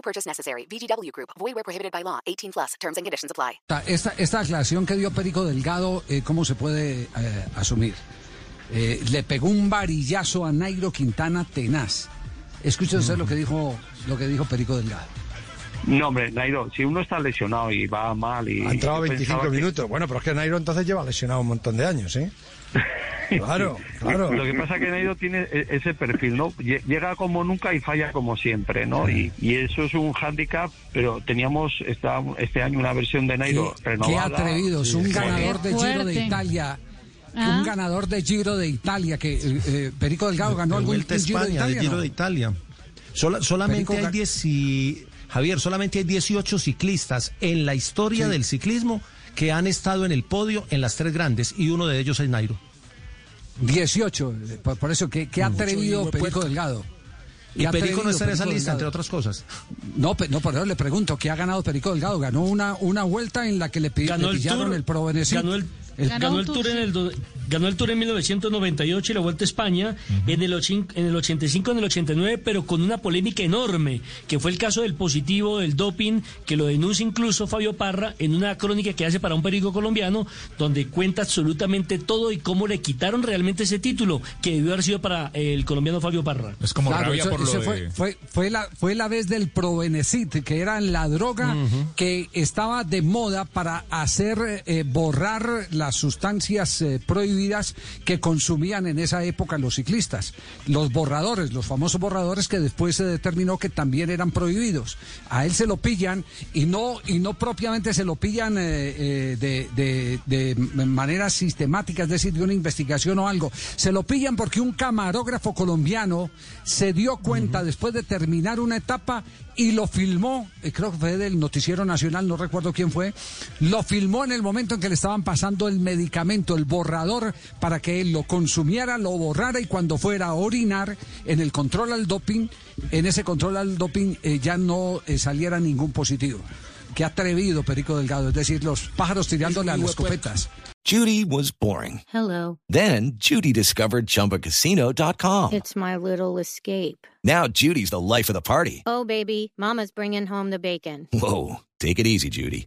No purchase necessary. VGW Group. Void where prohibited by law. 18 plus. Terms and conditions apply. Esta, esta aclaración que dio Perico Delgado, eh, ¿cómo se puede eh, asumir? Eh, le pegó un varillazo a Nairo Quintana tenaz. Escuche usted lo que dijo lo que dijo Perico Delgado. No, hombre, Nairo, si uno está lesionado y va mal y... Ha entrado yo 25 pensaba que- minutos. Bueno, pero es que Nairo entonces lleva lesionado un montón de años, ¿eh? Claro, claro. Lo que pasa es que Nairo tiene e- ese perfil, ¿no? Lle- Llega como nunca y falla como siempre, ¿no? Y, y eso es un hándicap, pero teníamos esta, este año una versión de Nairo Qué, qué renovada. atrevidos, un ganador de Giro de. Italia. Ah. Un ganador de Giro de Italia, que eh, eh, Perico Delgado ganó de algún Vuelta a Giro de España, Italia. del Giro ¿no? de Italia. Sola- solamente Perico hay Ga- 10 y- Javier, solamente hay 18 ciclistas en la historia del ciclismo que han estado en el podio en las tres grandes y uno de ellos es Nairo. 18, eh, por, por eso, qué, qué atrevido hijo de Perico. Delgado. Y Perico no atrevido está en esa Perico lista, Delgado. entre otras cosas. No, no, por eso le pregunto, ¿qué ha ganado Perico Delgado? Ganó una, una vuelta en la que le, ganó le el pillaron tour, el Pro Benesit. ganó el, El- Ganó el tour, tour en el do- ganó el tour en 1998 y la Vuelta a España en el ochin- en el 85 en el 89 pero con una polémica enorme que fue el caso del positivo del doping que lo denuncia incluso Fabio Parra en una crónica que hace para un periódico colombiano donde cuenta absolutamente todo y cómo le quitaron realmente ese título que debió haber sido para el colombiano Fabio Parra. Es como Claro, rabia eso- por lo de... fue, fue, fue la, fue la vez del Provenecit, que era la droga que estaba de moda para hacer eh, borrar las sustancias eh, prohibidas que consumían en esa época los ciclistas. Los borradores, los famosos borradores que después se determinó que también eran prohibidos. A él se lo pillan y no, y no propiamente se lo pillan eh, eh, de, de- de manera sistemática, es decir, de una investigación o algo. Se lo pillan porque un camarógrafo colombiano se dio cuenta después de terminar una etapa y lo filmó, creo que fue del Noticiero Nacional, no recuerdo quién fue, lo filmó en el momento en que le estaban pasando el medicamento, el borrador, para que él lo consumiera, lo borrara y cuando fuera a orinar en el control al doping, en ese control al doping eh, ya no eh, saliera ningún positivo. Qué atrevido Perico Delgado, es decir, los pájaros tirándole a las escopetas. Judy was boring. Hello. Then Judy discovered ChumbaCasino.com. It's my little escape. Now Judy's the life of the party. Oh, baby, Mama's bringing home the bacon. Whoa, take it easy, Judy.